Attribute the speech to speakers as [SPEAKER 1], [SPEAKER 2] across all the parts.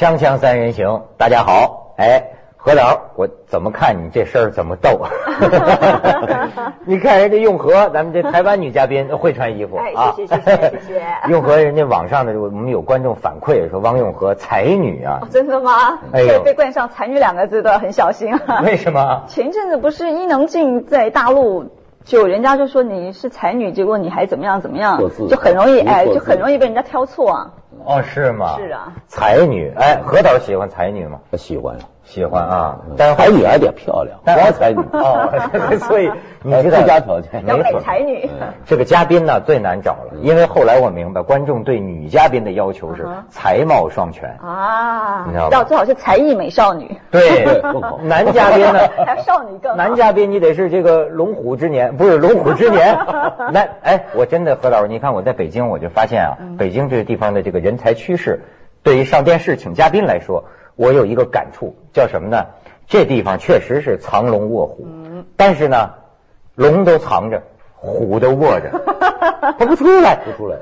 [SPEAKER 1] 锵锵三人行，大家好，哎，何导，我怎么看你这事儿怎么逗？你看人家用和，咱们这台湾女嘉宾会穿衣服
[SPEAKER 2] 哎
[SPEAKER 1] 啊，
[SPEAKER 2] 谢谢谢谢谢谢
[SPEAKER 1] 用和人家网上的我们有观众反馈说汪用和才女啊
[SPEAKER 2] 哦，真的吗？
[SPEAKER 1] 哎呦
[SPEAKER 2] 被冠上“才女”两个字都要很小心啊。
[SPEAKER 1] 为什么？
[SPEAKER 2] 前一阵子不是伊能静在大陆，就人家就说你是才女，结果你还怎么样怎么样，就很容易哎，就很容易被人家挑错啊。
[SPEAKER 1] 哦，是吗？
[SPEAKER 2] 是啊，
[SPEAKER 1] 才女，哎，何导喜欢才女吗？
[SPEAKER 3] 他喜欢呀，
[SPEAKER 1] 喜欢啊，但是
[SPEAKER 3] 才女还得漂亮，
[SPEAKER 1] 但
[SPEAKER 3] 光才女。
[SPEAKER 1] 哦，所以 你知道
[SPEAKER 3] 哎附加条件。
[SPEAKER 1] 没错。
[SPEAKER 2] 才女，
[SPEAKER 1] 这个嘉宾呢最难找了，因为后来我明白，观众对女嘉宾的要求是才貌双全。
[SPEAKER 2] 啊。
[SPEAKER 1] 你知道，吧
[SPEAKER 2] 要最好是才艺美少女，
[SPEAKER 1] 对男嘉宾呢
[SPEAKER 2] 还有少女更好。
[SPEAKER 1] 男嘉宾你得是这个龙虎之年，不是龙虎之年。那哎，我真的何导，你看我在北京，我就发现啊，
[SPEAKER 2] 嗯。
[SPEAKER 1] 北京这个地方的这个人才趋势，对于上电视请嘉宾来说，我有一个感触，叫什么呢？这地方确实是藏龙卧虎，
[SPEAKER 2] 嗯
[SPEAKER 1] 但是呢，龙都藏着，虎都卧着，它 不出来，
[SPEAKER 3] 不出来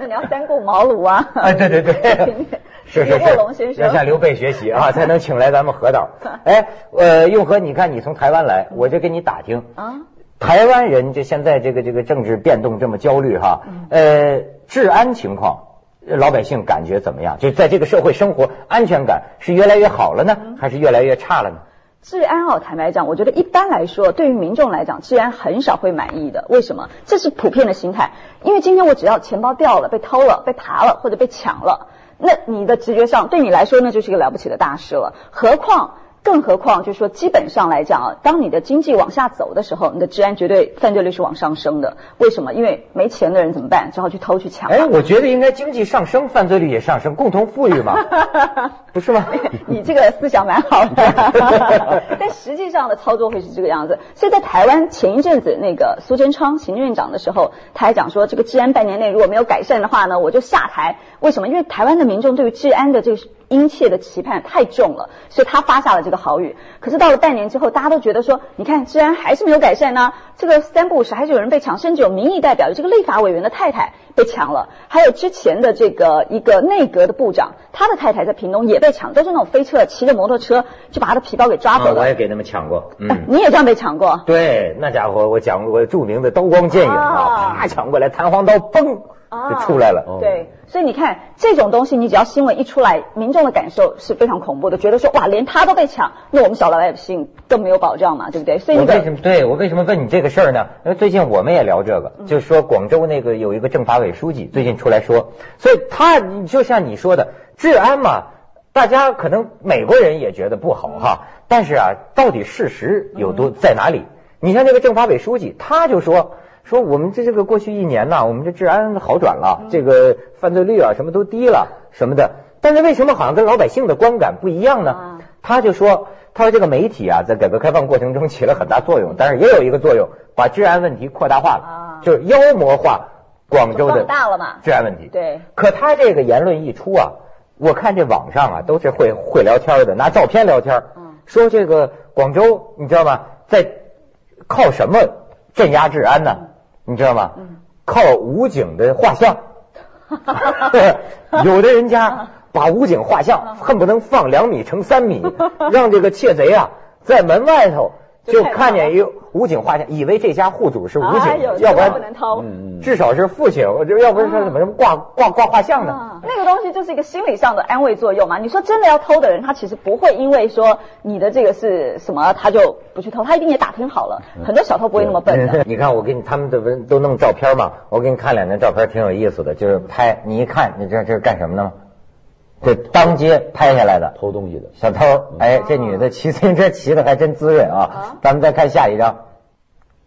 [SPEAKER 2] 那你要三顾茅庐啊。
[SPEAKER 1] 哎，对对对，是是
[SPEAKER 2] 卧
[SPEAKER 1] 是，要向刘备学习啊，才能请来咱们何导。哎，呃，用和，你看你从台湾来，我就给你打听，
[SPEAKER 2] 啊，
[SPEAKER 1] 台湾人这现在这个这个政治变动这么焦虑哈，呃，治安情况。呃老百姓感觉怎么样？就在这个社会生活，安全感是越来越好了呢，还是越来越差了呢？
[SPEAKER 2] 治安哦，坦白讲，我觉得一般来说，对于民众来讲，治安很少会满意的。为什么？这是普遍的心态。因为今天我只要钱包掉了、被偷了、被扒了或者被抢了，那你的直觉上对你来说，那就是一个了不起的大事了。何况。更何况，就是说，基本上来讲啊，当你的经济往下走的时候，你的治安绝对犯罪率是往上升的。为什么？因为没钱的人怎么办？只好去偷去抢。
[SPEAKER 1] 哎，我觉得应该经济上升，犯罪率也上升，共同富裕嘛，不是吗？
[SPEAKER 2] 你这个思想蛮好的，但实际上的操作会是这个样子。所以在台湾前一阵子，那个苏贞昌行政院长的时候，他还讲说，这个治安半年内如果没有改善的话呢，我就下台。为什么？因为台湾的民众对于治安的这个殷切的期盼太重了，所以他发下了这个豪语。可是到了半年之后，大家都觉得说，你看治安还是没有改善呢，这个三不五时还是有人被抢，甚至有民意代表，这个立法委员的太太被抢了，还有之前的这个一个内阁的部长，他的太太在屏东也被抢，都是那种飞车骑着摩托车就把他的皮包给抓走
[SPEAKER 1] 啊，我。也给他们抢过，嗯。
[SPEAKER 2] 你也这样被抢过？
[SPEAKER 1] 对，那家伙我讲过著名的刀光剑影啊，
[SPEAKER 2] 啊
[SPEAKER 1] 啪抢过来，弹簧刀嘣就出来了。
[SPEAKER 3] 哦
[SPEAKER 2] 对，所以你看这种东西，你只要新闻一出来，民众的感受是非常恐怖的，觉得说哇，连他都被抢，那我们小老百姓更没有保障嘛，对不对？所以
[SPEAKER 1] 我
[SPEAKER 2] 那个
[SPEAKER 1] 为什么对我为什么问你这个事儿呢？因为最近我们也聊这个，就是说广州那个有一个政法委书记最近出来说，所以他你就像你说的治安嘛，大家可能美国人也觉得不好哈，但是啊，到底事实有多在哪里？你像这个政法委书记，他就说。说我们这这个过去一年呐，我们这治安好转了，这个犯罪率啊什么都低了什么的，但是为什么好像跟老百姓的观感不一样呢？
[SPEAKER 2] 啊
[SPEAKER 1] 他就说，他说这个媒体啊，在改革开放过程中起了很大作用，但是也有一个作用，把治安问题扩大化了，
[SPEAKER 2] 啊
[SPEAKER 1] 就是妖魔化广州的治安问题。
[SPEAKER 2] 对
[SPEAKER 1] 可他这个言论一出啊，我看这网上啊都是会会聊天的，拿照片聊天，
[SPEAKER 2] 嗯
[SPEAKER 1] 说这个广州你知道吗？在靠什么镇压治安呢？你知道吗？
[SPEAKER 2] 嗯
[SPEAKER 1] 靠武警的画像。有的人家把武警画像恨不能放两米乘三米，让这个窃贼啊在门外头就看见一个武警画像，以为这家户主是武警，要不
[SPEAKER 2] 然不
[SPEAKER 1] 然
[SPEAKER 2] 能偷。
[SPEAKER 1] 至少是父亲，我就要不是说怎么什么挂挂挂画像呢？
[SPEAKER 2] 啊，那个东西就是一个心理上的安慰作用嘛。你说真的要偷的人，他其实不会因为说你的这个是什么，他就不去偷，他一定也打听好了。很多小偷不会那么笨的。
[SPEAKER 1] 你看，我给你他们的文都弄照片嘛，我给你看两张照片，挺有意思的，就是拍，你一看，你知道这是干什么的吗？这当街拍下来的
[SPEAKER 3] 偷东西的，
[SPEAKER 1] 小偷，哎，这女的骑自行车骑的还真滋润啊
[SPEAKER 2] 啊！
[SPEAKER 1] 咱们再看下一张，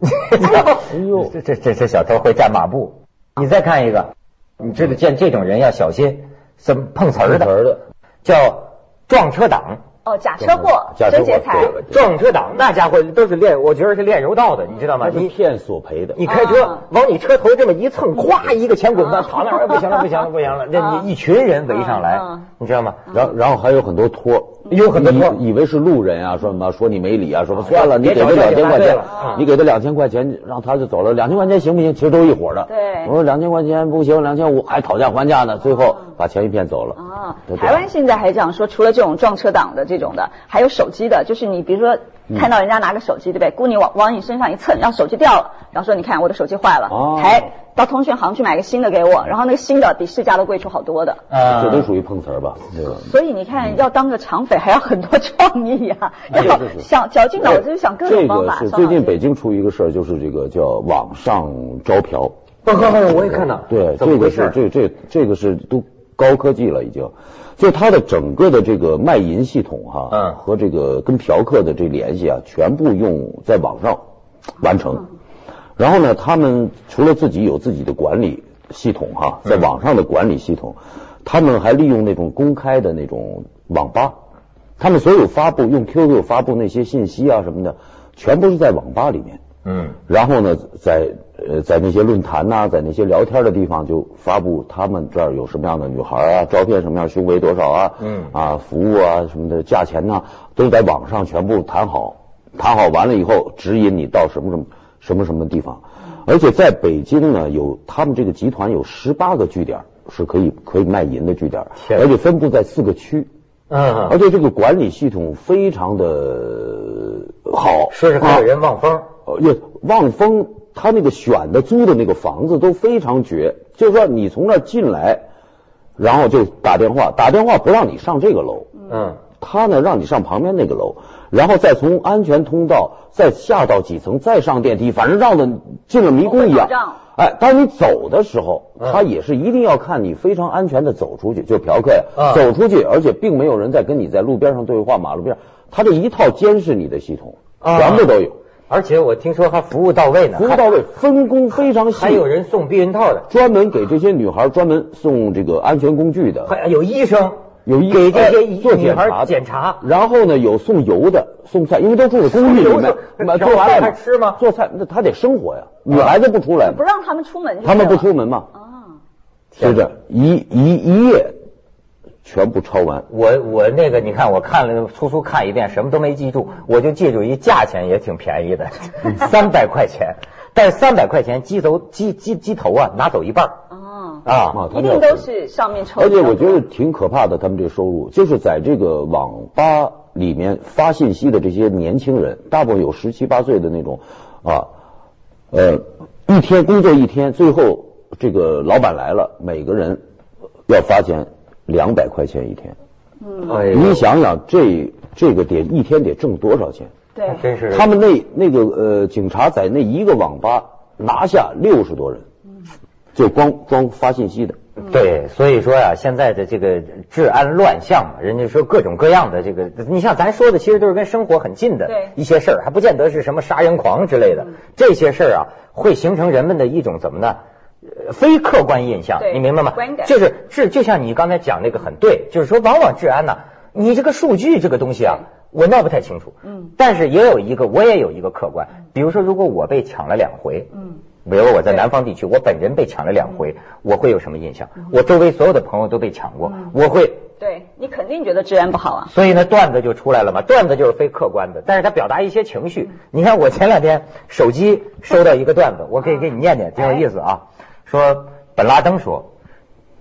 [SPEAKER 3] 哎呦
[SPEAKER 1] 这这这这小偷会站马步。你再看一个，你知道见这种人要小心，怎么碰瓷儿的？
[SPEAKER 3] 碰瓷儿的
[SPEAKER 1] 叫撞车党。
[SPEAKER 2] 哦，假车祸、
[SPEAKER 3] 假车
[SPEAKER 2] 劫财，
[SPEAKER 1] 撞车党那家伙都是练，我觉得是练柔道的，你知道吗？你
[SPEAKER 3] 他是骗索赔的。
[SPEAKER 1] 你开车
[SPEAKER 2] 啊
[SPEAKER 1] 往你车头这么一蹭，咵一个前滚翻，躺那儿，哎不行了，不行了，不行了，这
[SPEAKER 2] 啊
[SPEAKER 1] 你一群人围上来
[SPEAKER 2] 啊，
[SPEAKER 1] 你知道吗？
[SPEAKER 3] 然后然后还有很多托，
[SPEAKER 1] 有很多托
[SPEAKER 3] 以以为是路人啊，说什么说你没理啊，说算了，你给他两千块钱你给他两千块钱，让他就走了，两千块钱行不行？其实都一伙的。
[SPEAKER 2] 对
[SPEAKER 3] 我说两千块钱不行，两千五还讨价还价呢，最后把钱一骗走了。
[SPEAKER 2] 啊台湾现在还讲说，除了这种撞车党的这种的，还有手机的，就是你比如说
[SPEAKER 3] 嗯
[SPEAKER 2] 看到人家拿个手机，对不对？姑娘往往你身上一蹭，然后手机掉了，然后说你看我的手机坏了，
[SPEAKER 3] 哦
[SPEAKER 2] 还到通讯行去买个新的给我，然后那个新的比市价都贵出好多的。
[SPEAKER 1] 啊
[SPEAKER 3] 这都属于碰瓷儿吧？对吧？
[SPEAKER 2] 所以你看，要当个抢匪还要很多创意啊，要想绞尽脑汁想各种方法。
[SPEAKER 3] 个是最近北京出一个事儿，就是这个叫网上招嫖。
[SPEAKER 1] 不不不，我也看到，
[SPEAKER 3] 对，这个是？这这这个是都高科技了已经，就它的整个的这个卖淫系统哈，
[SPEAKER 1] 嗯。
[SPEAKER 3] 和这个跟嫖客的这联系啊，全部用在网上完成。然后呢，他们除了自己有自己的管理系统哈，在网上的管理系统，他们还利用那种公开的那种网吧，他们所有发布用 QQ 发布那些信息啊什么的，全部是在网吧里面。
[SPEAKER 1] 嗯。
[SPEAKER 3] 然后呢，在呃在那些论坛呐、在那些聊天的地方就发布他们这儿有什么样的女孩啊，照片什么样，胸围多少啊，
[SPEAKER 1] 嗯
[SPEAKER 3] 啊服务啊什么的，价钱呐、都在网上全部谈好，谈好完了以后指引你到什么什么什么什么地方，而且在北京呢，有他们这个集团有十八个据点是可以可以卖淫的据点，而且分布在四个区。
[SPEAKER 1] 嗯，
[SPEAKER 3] 而且这个管理系统非常的好，
[SPEAKER 1] 说是还有人望风，
[SPEAKER 3] 呃，也望风，他那个选的租的那个房子都非常绝，就是说你从那儿进来，然后就打电话，打电话不让你上这个楼，
[SPEAKER 1] 嗯。
[SPEAKER 3] 他呢让你上旁边那个楼，然后再从安全通道再下到几层，再上电梯，反正绕的进了迷宫一样。哎，当你走的时候，
[SPEAKER 1] 嗯。
[SPEAKER 3] 他也是一定要看你非常安全的走出去，就嫖客呀，
[SPEAKER 1] 啊。
[SPEAKER 3] 走出去，而且并没有人在跟你在路边上对话，马路边，他这一套监视你的系统，
[SPEAKER 1] 啊。
[SPEAKER 3] 全部都有，
[SPEAKER 1] 而且我听说还服务到位呢，
[SPEAKER 3] 服务到位，分工非常细，
[SPEAKER 1] 还，有人送避孕套的，
[SPEAKER 3] 专门给这些女孩专门送这个安全工具的，
[SPEAKER 1] 还有医生
[SPEAKER 3] 有一
[SPEAKER 1] 给这些
[SPEAKER 3] 哎做
[SPEAKER 1] 女孩
[SPEAKER 3] 检查的。
[SPEAKER 1] 检查，
[SPEAKER 3] 然后呢有送油的、送菜，因为都住在公寓里面。做完了
[SPEAKER 1] 还吃吗？
[SPEAKER 3] 做菜那他得生活呀，女孩子不出来
[SPEAKER 2] 不，让他们出门
[SPEAKER 3] 他们不出门嘛，
[SPEAKER 2] 啊。
[SPEAKER 3] 就这一一一夜全部抄完。
[SPEAKER 1] 我我那个你看，我看了粗粗看一遍，什么都没记住，我就记住一价钱也挺便宜的，三百块钱，但是三百块钱鸡头鸡鸡鸡头啊拿走一半
[SPEAKER 2] 哦，
[SPEAKER 1] 啊，
[SPEAKER 3] 啊，
[SPEAKER 2] 一定都是上面抽。
[SPEAKER 3] 而且我觉得挺可怕的，他们这收入就是在这个网吧里面发信息的这些年轻人，大部分有十七八岁的那种啊，呃，一天工作一天，最后这个老板来了，每个人要发钱两百块钱一天。
[SPEAKER 1] 哎呦
[SPEAKER 3] 你想想，这这个得一天得挣多少钱？
[SPEAKER 2] 对，
[SPEAKER 1] 真是
[SPEAKER 3] 他们那那个呃，警察在那一个网吧拿下六十多人，就光光发信息的。
[SPEAKER 1] 对，所以说呀、现在的这个治安乱象嘛，人家说各种各样的这个，你像咱说的，其实都是跟生活很近的一些事儿，还不见得是什么杀人狂之类的。这些事儿啊，会形成人们的一种怎么呢？呃非客观印象，你明白吗就是是，就像你刚才讲那个很对，就是说，往往治安呢、你这个数据这个东西啊，我闹不太清楚。
[SPEAKER 2] 嗯，
[SPEAKER 1] 但是也有一个，我也有一个客观，比如说，如果我被抢了两回，
[SPEAKER 2] 嗯，
[SPEAKER 1] 比如我在南方地区，我本人被抢了两回，我会有什么印象？我周围所有的朋友都被抢过，我会，
[SPEAKER 2] 对你肯定觉得治安不好啊。
[SPEAKER 1] 所以呢，段子就出来了嘛。段子就是非客观的，但是它表达一些情绪。你看，我前两天手机收到一个段子，我可以给你念念，挺有意思啊。说本拉登说，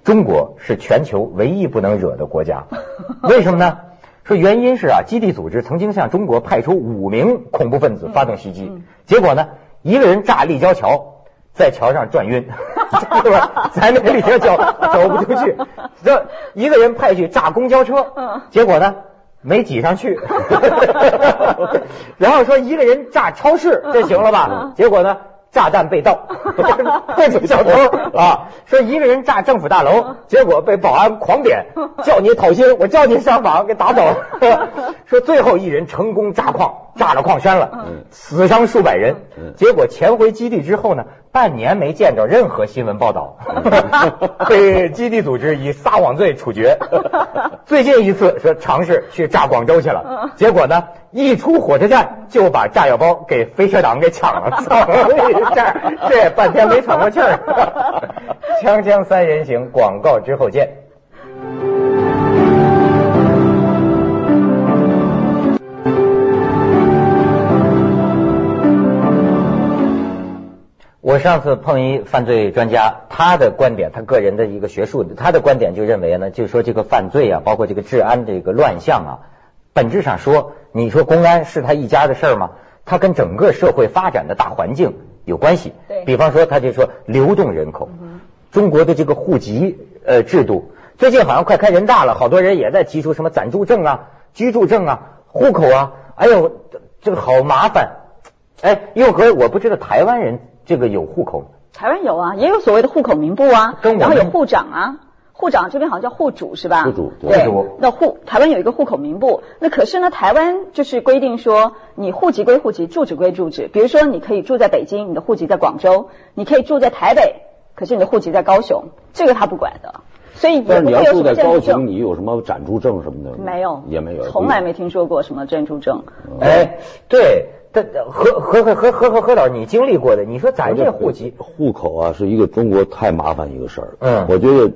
[SPEAKER 1] 中国是全球唯一不能惹的国家，为什么呢？说原因是啊，基地组织曾经向中国派出五名恐怖分子发动袭击，结果呢，一个人炸立交桥，在桥上转晕，对吧？咱那个立交桥走不出去，这一个人派去炸公交车，结果呢？没挤上去，然后说一个人炸超市，这行了吧？结果呢，炸弹被盗，这个小偷 啊，说一个人炸政府大楼，结果被保安狂点，叫你讨薪，我叫你上访，给打走了。说最后一人成功炸矿，炸了矿山了，死伤数百人。结果潜回基地之后呢，半年没见着任何新闻报道，被基地组织以撒谎罪处决。最近一次说尝试去炸广州去了，结果呢？一出火车站就把炸药包给飞车党给抢了，这这半天没喘过气儿。锵锵三人行，广告之后见。我上次碰一犯罪专家，他的观点，他个人的一个学术，他的观点就认为呢，就是说这个犯罪啊，包括这个治安这个乱象啊。本质上说，你说公安是他一家的事儿吗？他跟整个社会发展的大环境有关系。
[SPEAKER 2] 对，
[SPEAKER 1] 比方说，他就说流动人口，中国的这个户籍呃制度，最近好像快开人大了，好多人也在提出什么暂住证啊、居住证啊、户口啊，哎呦，这个好麻烦。哎，又和我不知道台湾人这个有户口
[SPEAKER 2] 台湾有啊，也有所谓的户口名簿啊，然后有户长啊。户长这边好像叫户主是吧？
[SPEAKER 3] 户主
[SPEAKER 2] 对。那户台湾有一个户口名簿，那可是呢，台湾就是规定说，你户籍归户籍，住址归住址。比如说，你可以住在北京，你的户籍在广州；你可以住在台北，可是你的户籍在高雄，这个他不管的。所以
[SPEAKER 3] 但是你要住在高雄，你有什么暂住证什么的？
[SPEAKER 2] 没有，
[SPEAKER 3] 也没有，
[SPEAKER 2] 从来没听说过什么暂住证。
[SPEAKER 1] 哎，对，但何何何何何何何导，你经历过的，你说咱这户籍
[SPEAKER 3] 户口啊，是一个中国太麻烦一个事儿。嗯，我觉得。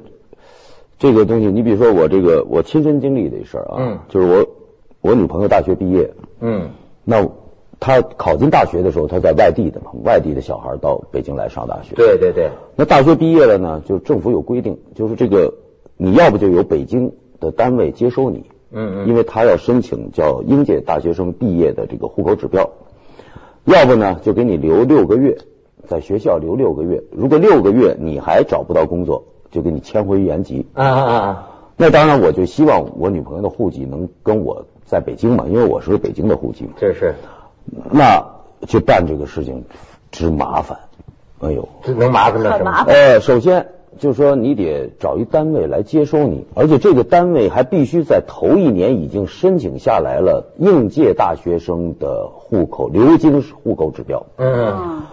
[SPEAKER 3] 这个东西，你比如说我这个我亲身经历的一事儿啊，就是我我女朋友大学毕业，嗯，那她考进大学的时候，她在外地的嘛，外地的小孩到北京来上大学，
[SPEAKER 1] 对对对。
[SPEAKER 3] 那大学毕业了呢，就政府有规定，就是这个你要不就由北京的单位接收你，嗯嗯，因为他要申请叫应届大学生毕业的这个户口指标，要不呢就给你留六个月，在学校留六个月，如果六个月你还找不到工作。就给你迁回原籍啊啊啊！那当然，我就希望我女朋友的户籍能跟我在北京嘛，因为我是北京的户籍嘛。
[SPEAKER 1] 这是，
[SPEAKER 3] 那就办这个事情之麻烦。哎呦，
[SPEAKER 1] 这能麻烦到什么？
[SPEAKER 3] 呃，首先就是说你得找一单位来接收你，而且这个单位还必须在头一年已经申请下来了应届大学生的户口流经户口指标。嗯。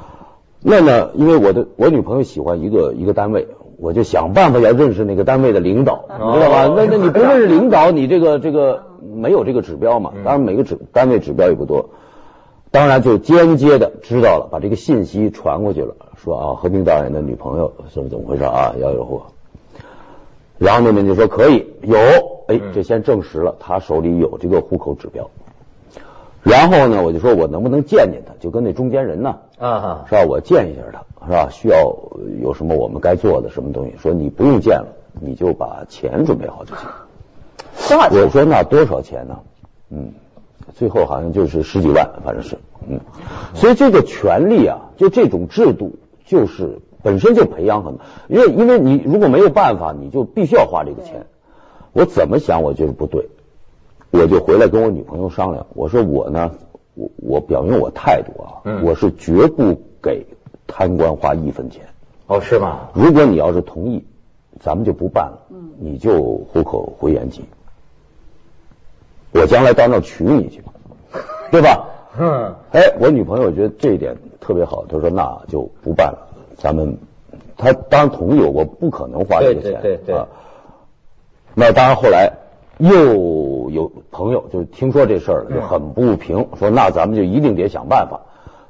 [SPEAKER 3] 那呢，因为我的我女朋友喜欢一个一个单位。我就想办法要认识那个单位的领导，你知道吧？那那你不认识 领导，你这个这个没有这个指标嘛？当然每个指单位指标也不多，当然就间接的知道了，把这个信息传过去了，说啊，和平导演的女朋友是怎么回事啊？要有货，然后那边就说可以有，哎，这先证实了他手里有这个户口指标。然后呢，我就说我能不能见见他，就跟那中间人呢，啊，是吧？我见一下他。是吧？需要有什么我们该做的什么东西？说你不用见了，你就把钱准备好就行。
[SPEAKER 2] 多少钱？
[SPEAKER 3] 我说那多少钱呢？嗯，最后好像就是十几万，反正是嗯。所以这个权利啊，就这种制度，就是本身就培养很多。因为因为你如果没有办法，你就必须要花这个钱。我怎么想，我觉得不对。我就回来跟我女朋友商量，我说我呢，我我表明我态度啊，我是绝不给。贪官花一分钱
[SPEAKER 1] 哦，是吗？
[SPEAKER 3] 如果你要是同意，咱们就不办了。嗯，你就户口回延吉，我将来到那娶你去，对吧？嗯。哎，我女朋友觉得这一点特别好，她说那就不办了，咱们她当然同意，我不可能花这个钱。
[SPEAKER 1] 对对对。
[SPEAKER 3] 那当然，后来又有朋友就听说这事儿了就很不平，说那咱们就一定得想办法，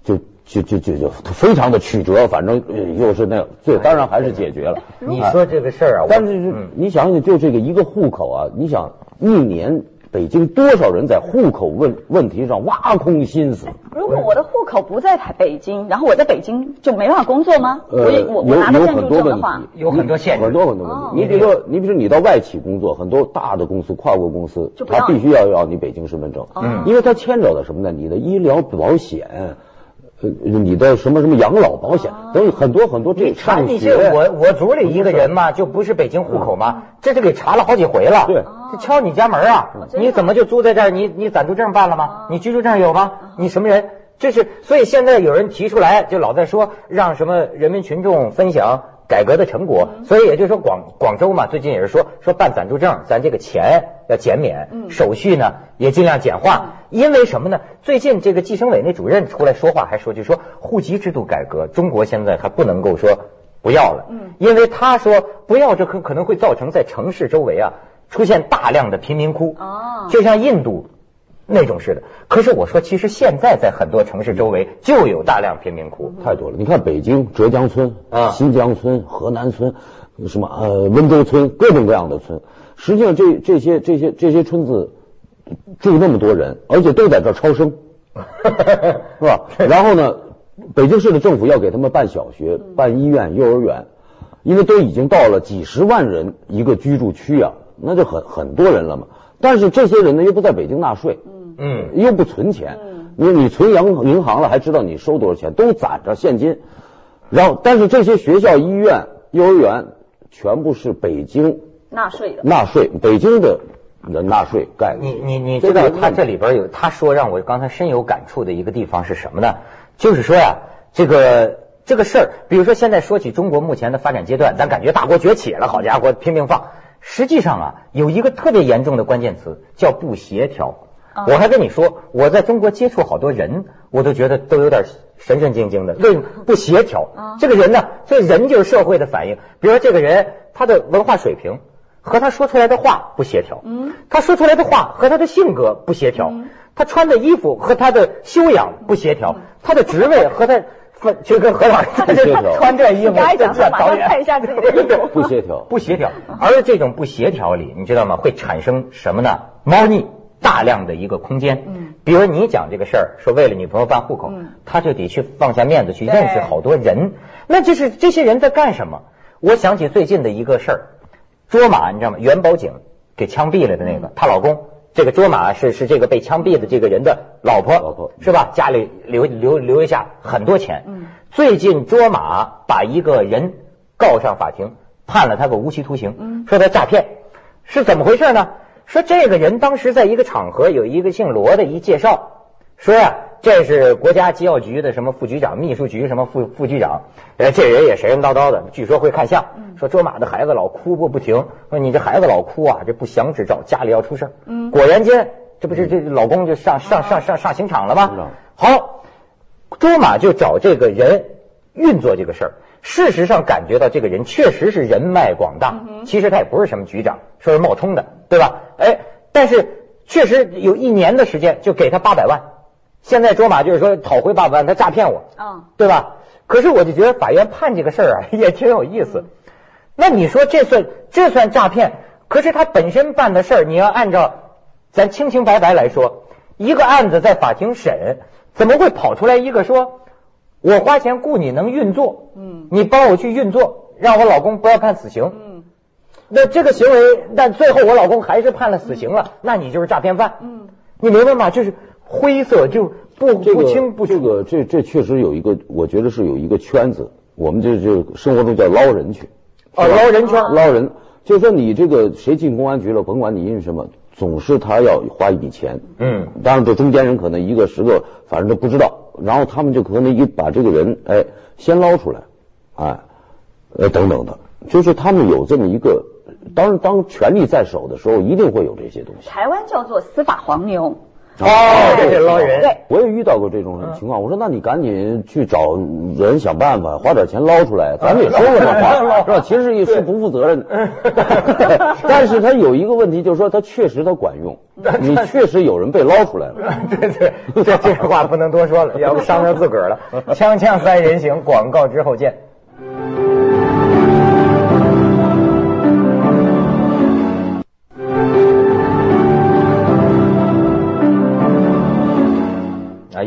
[SPEAKER 3] 就。就就就就非常的曲折，反正又是那最当然还是解决了。
[SPEAKER 1] 你说这个事儿啊，
[SPEAKER 3] 但是你想想，就这个一个户口啊，你想一年北京多少人在户口问问题上挖空心思？
[SPEAKER 2] 如果我的户口不在台北京，然后我在北京就没办法工作吗？
[SPEAKER 3] 呃，我有有很多问题，
[SPEAKER 1] 有很多限制，
[SPEAKER 3] 很多很多问题。你比如说，你比如说你到外企工作，很多大的公司、跨国公司，他必须要要你北京身份证，嗯，因为他牵扯到什么呢？你的医疗保险。呃，你的什么什么养老保险等很多很多这查
[SPEAKER 1] 你这，我我组里一个人嘛，就不是北京户口嘛，这就给查了好几回了。
[SPEAKER 3] 对，
[SPEAKER 1] 这敲你家门啊，你怎么就租在这儿？你你暂住证办了吗？你居住证有吗？你什么人？这是所以现在有人提出来，就老在说让什么人民群众分享改革的成果，所以也就是说广广州嘛，最近也是说说办暂住证，咱这个钱要减免，手续呢也尽量简化，因为什么呢？最近这个计生委那主任出来说话，还说就说户籍制度改革，中国现在还不能够说不要了，
[SPEAKER 2] 嗯。
[SPEAKER 1] 因为他说不要，这可可能会造成在城市周围啊出现大量的贫民窟，
[SPEAKER 2] 哦。
[SPEAKER 1] 就像印度那种似的。可是我说，其实现在在很多城市周围就有大量贫民窟。
[SPEAKER 3] 太多了。你看北京浙江村
[SPEAKER 1] 啊
[SPEAKER 3] 新疆村、河南村，什么呃温州村，各种各样的村。实际上这这些这些这些村子住那么多人，而且都在这儿超生，是吧？然后呢，北京市的政府要给他们办小学、办医院、幼儿园，因为都已经到了几十万人一个居住区啊，那就很很多人了嘛。但是这些人呢又不在北京纳税，
[SPEAKER 1] 嗯，
[SPEAKER 3] 又不存钱，你你存银银行了还知道你收多少钱，都攒着现金。然后，但是这些学校、医院、幼儿园全部是北京
[SPEAKER 2] 纳税的。
[SPEAKER 3] 纳税，北京的人纳税概念。
[SPEAKER 1] 你你你知道他这里边有他说让我刚才深有感触的一个地方是什么呢？就是说呀，这个这个事儿，比如说现在说起中国目前的发展阶段，咱感觉大国崛起了，好家伙，拼命放。实际上啊，有一个特别严重的关键词叫不协调。我还跟你说，我在中国接触好多人，我都觉得都有点神神经经的，为什么不协调？这个人呢，这人就是社会的反应。比如说这个人他的文化水平和他说出来的话不协调，
[SPEAKER 2] 嗯。
[SPEAKER 1] 他说出来的话和他的性格不协调，他穿的衣服和他的修养不协调，他的职位和他。就跟何老师
[SPEAKER 3] 不协调。
[SPEAKER 1] 穿这衣服，
[SPEAKER 2] 你刚才讲说马上
[SPEAKER 1] 导演。
[SPEAKER 2] 看一下自己的衣服
[SPEAKER 3] 不协调。
[SPEAKER 1] 不协调。而这种不协调里，你知道吗？会产生什么呢？猫腻，大量的一个空间。
[SPEAKER 2] 嗯，
[SPEAKER 1] 比如你讲这个事儿，说为了女朋友办户口，
[SPEAKER 2] 嗯
[SPEAKER 1] 他就得去放下面子去认识好多人。那就是这些人在干什么？我想起最近的一个事儿，卓玛，你知道吗？元宝井给枪毙了的那个，她老公。这个卓玛是是这个被枪毙的这个人的老婆，
[SPEAKER 3] 老婆
[SPEAKER 1] 是吧？家里留留留下很多钱。
[SPEAKER 2] 嗯
[SPEAKER 1] 最近卓玛把一个人告上法庭，判了他个无期徒刑，
[SPEAKER 2] 嗯
[SPEAKER 1] 说他诈骗，是怎么回事呢？说这个人当时在一个场合有一个姓罗的一介绍，说呀、这是国家机要局的什么副局长、秘书局什么副副局长，呃，这人也神神叨叨的，据说会看相。说卓玛的孩子老哭不不停，说你这孩子老哭啊，这不祥之兆，家里要出事儿。
[SPEAKER 2] 嗯
[SPEAKER 1] 果然间，这不是这老公就上上上上上刑场了吗？好，卓玛就找这个人运作这个事儿。事实上，感觉到这个人确实是人脉广大，其实他也不是什么局长，说是冒充的，对吧？哎，但是确实有一年的时间就给他八百万。现在卓玛就是说讨回八百万，他诈骗我，
[SPEAKER 2] 嗯
[SPEAKER 1] 对吧？可是我就觉得法院判这个事儿啊 也挺有意思。那你说这算这算诈骗？可是他本身办的事儿，你要按照咱清清白白来说，一个案子在法庭审，怎么会跑出来一个说，我花钱雇你能运作，
[SPEAKER 2] 嗯
[SPEAKER 1] 你帮我去运作，让我老公不要判死刑。
[SPEAKER 2] 嗯
[SPEAKER 1] 那这个行为，但最后我老公还是判了死刑了，那你就是诈骗犯。
[SPEAKER 2] 嗯，
[SPEAKER 1] 你明白吗？就是灰色，就不
[SPEAKER 3] 这个
[SPEAKER 1] 不清不楚。
[SPEAKER 3] 这个这这确实有一个，我觉得是有一个圈子，我们这这生活中叫捞人去，
[SPEAKER 1] 哦，捞人圈。
[SPEAKER 3] 捞人，就是说你这个谁进公安局了，甭管你因为什么，总是他要花一笔钱。
[SPEAKER 1] 嗯，
[SPEAKER 3] 当然这中间人可能一个十个，反正都不知道，然后他们就可能一把这个人哎先捞出来，哎，呃等等的，就是他们有这么一个，当当权力在手的时候，一定会有这些东西。
[SPEAKER 2] 台湾叫做司法黄牛。
[SPEAKER 1] 哦，这是捞人。
[SPEAKER 2] 对，
[SPEAKER 3] 我也遇到过这种情况，我说那你赶紧去找人想办法，花点钱捞出来，咱们也说过这话，是吧？其实也是不负责任的，但是他有一个问题，就是说他确实他管用，你确实有人被捞出来了。
[SPEAKER 1] 对对，这这话不能多说了，要不伤着自个儿了。锵锵三人行，广告之后见。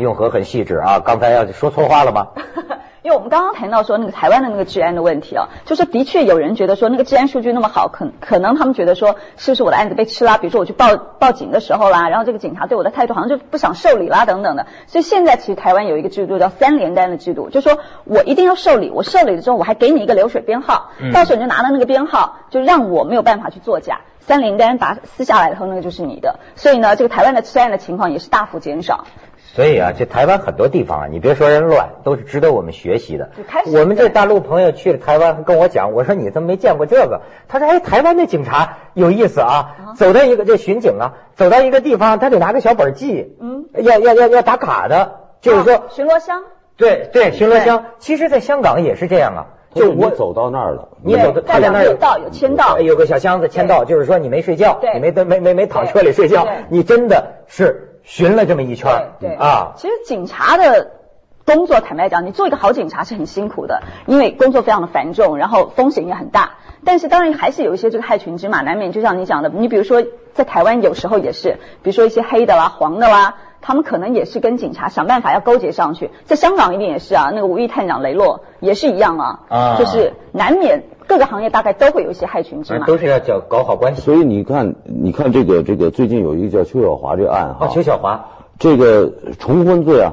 [SPEAKER 1] 用和很细致啊，刚才要说错话了吗？
[SPEAKER 2] 因为我们刚刚谈到说那个台湾的那个治安的问题啊，就是的确有人觉得说那个治安数据那么好，可可能他们觉得说是不是我的案子被吃啦？比如说我去报报警的时候啦，然后这个警察对我的态度好像就不想受理啦等等的。所以现在其实台湾有一个制度叫三联单的制度，就说我一定要受理，我受理了之后我还给你一个流水编号，
[SPEAKER 1] 嗯
[SPEAKER 2] 到时候你就拿到那个编号，就让我没有办法去作假。三联单把它撕下来以后，那个就是你的。所以呢，这个台湾的治安的情况也是大幅减少。
[SPEAKER 1] 所以啊，这台湾很多地方啊，你别说人乱，都是值得我们学习的。我们这大陆朋友去了台湾，跟我讲，我说你怎么没见过这个？他说哎，台湾的警察有意思啊，走到一个这巡警啊，走到一个地方，他得拿个小本记，
[SPEAKER 2] 嗯，
[SPEAKER 1] 要要要要打卡的，就是说
[SPEAKER 2] 啊，巡逻箱，
[SPEAKER 1] 对对，巡逻箱。其实，在香港也是这样啊，
[SPEAKER 3] 就
[SPEAKER 1] 就我
[SPEAKER 3] 我走到那儿了，
[SPEAKER 1] 你走
[SPEAKER 2] 到，
[SPEAKER 1] 他在那儿
[SPEAKER 2] 有道有签到。
[SPEAKER 1] 有个小箱子签到，就是说你没睡觉，
[SPEAKER 2] 对。
[SPEAKER 1] 你没没没没躺车里睡觉，你真的是巡了这么一圈儿
[SPEAKER 2] 对对
[SPEAKER 1] 啊。
[SPEAKER 2] 其实警察的工作，坦白讲，你做一个好警察是很辛苦的，因为工作非常的繁重，然后风险也很大。但是当然还是有一些这个害群之马，难免就像你讲的，你比如说在台湾有时候也是，比如说一些黑的啦、黄的啦。他们可能也是跟警察想办法要勾结上去，在香港一定也是啊，那个吴义探长雷洛也是一样啊，
[SPEAKER 1] 啊
[SPEAKER 2] 就是难免各个行业大概都会有一些害群之马。
[SPEAKER 1] 都是要搞搞好关系。
[SPEAKER 3] 所以你看，你看这个这个最近有一个叫邱小华这个案哈，
[SPEAKER 1] 哦，邱小华，
[SPEAKER 3] 这个重婚罪啊，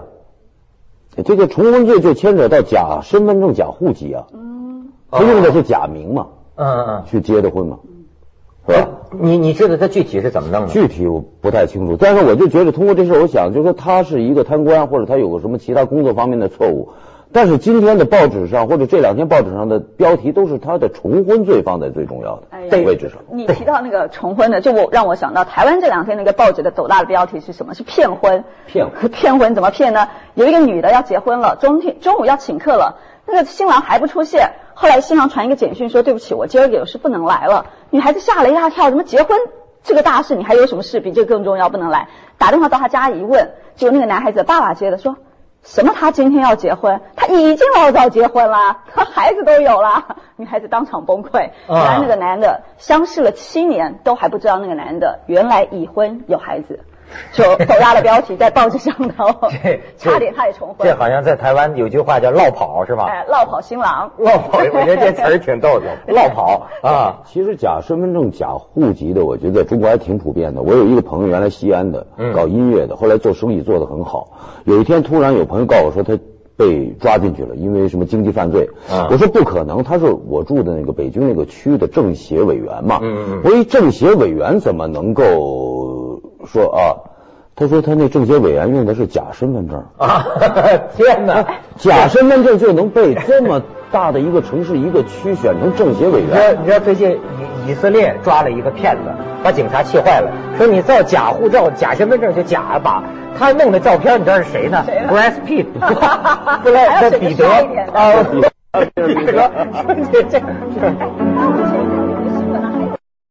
[SPEAKER 3] 这个重婚罪就牵扯到假身份证、假户籍啊，
[SPEAKER 2] 嗯，
[SPEAKER 3] 他用的是假名嘛，
[SPEAKER 1] 嗯嗯嗯，
[SPEAKER 3] 去结的婚嘛，是吧？
[SPEAKER 1] 哎你你知道他具体是怎么弄的？
[SPEAKER 3] 具体我不太清楚，但是我就觉得通过这事，我想就是说他是一个贪官，或者他有个什么其他工作方面的错误。但是今天的报纸上或者这两天报纸上的标题都是他的重婚罪放在最重要
[SPEAKER 2] 哎呀
[SPEAKER 3] 的位置上。
[SPEAKER 2] 你提到那个重婚的，就我让我想到台湾这两天那个报纸的斗大的标题是什么？是骗婚。
[SPEAKER 3] 骗婚
[SPEAKER 2] 骗婚怎么骗呢？有一个女的要结婚了，中天中午要请客了，那个新郎还不出现，后来新郎传一个简讯说对不起，我今儿有事不能来了。女孩子吓了一大跳，怎么结婚这个大事你还有什么事比这个更重要不能来？打电话到他家一问，结果那个男孩子的爸爸接的说。什么？他今天要结婚？他已经老早结婚了，他孩子都有了。女孩子当场崩溃。原来那个男的相识了七年，都还不知道那个男的原来已婚有孩子，就抖大了标题在报纸上头
[SPEAKER 1] 这，
[SPEAKER 2] 差点他也重婚。
[SPEAKER 1] 这好像在台湾有句话叫“落跑”是吧？
[SPEAKER 2] 哎，落跑新郎。
[SPEAKER 1] 落跑，我觉得这词儿挺逗的，落跑 啊。
[SPEAKER 3] 其实假身份证、假户籍的，我觉得在中国还挺普遍的。我有一个朋友，原来西安的
[SPEAKER 1] 嗯，
[SPEAKER 3] 搞音乐的，后来做生意做得很好。有一天突然有朋友告诉我说他被抓进去了，因为什么经济犯罪。
[SPEAKER 1] 啊
[SPEAKER 3] 我说不可能，他是我住的那个北京那个区的政协委员嘛。
[SPEAKER 1] 嗯嗯嗯
[SPEAKER 3] 我一政协委员怎么能够说啊？他说他那政协委员用的是假身份证。
[SPEAKER 1] 啊！天哪！
[SPEAKER 3] 假身份证就能被这么大的一个城市一个区选成政协委
[SPEAKER 1] 你知道
[SPEAKER 3] 员？
[SPEAKER 1] 你知道最近以以色列抓了一个骗子，把警察气坏了，说你造假护照、假身份证就假吧。他弄的照片你知道是谁呢
[SPEAKER 2] 谁呢
[SPEAKER 1] ？Brad Pitt，布莱德彼得啊，彼得，说这这。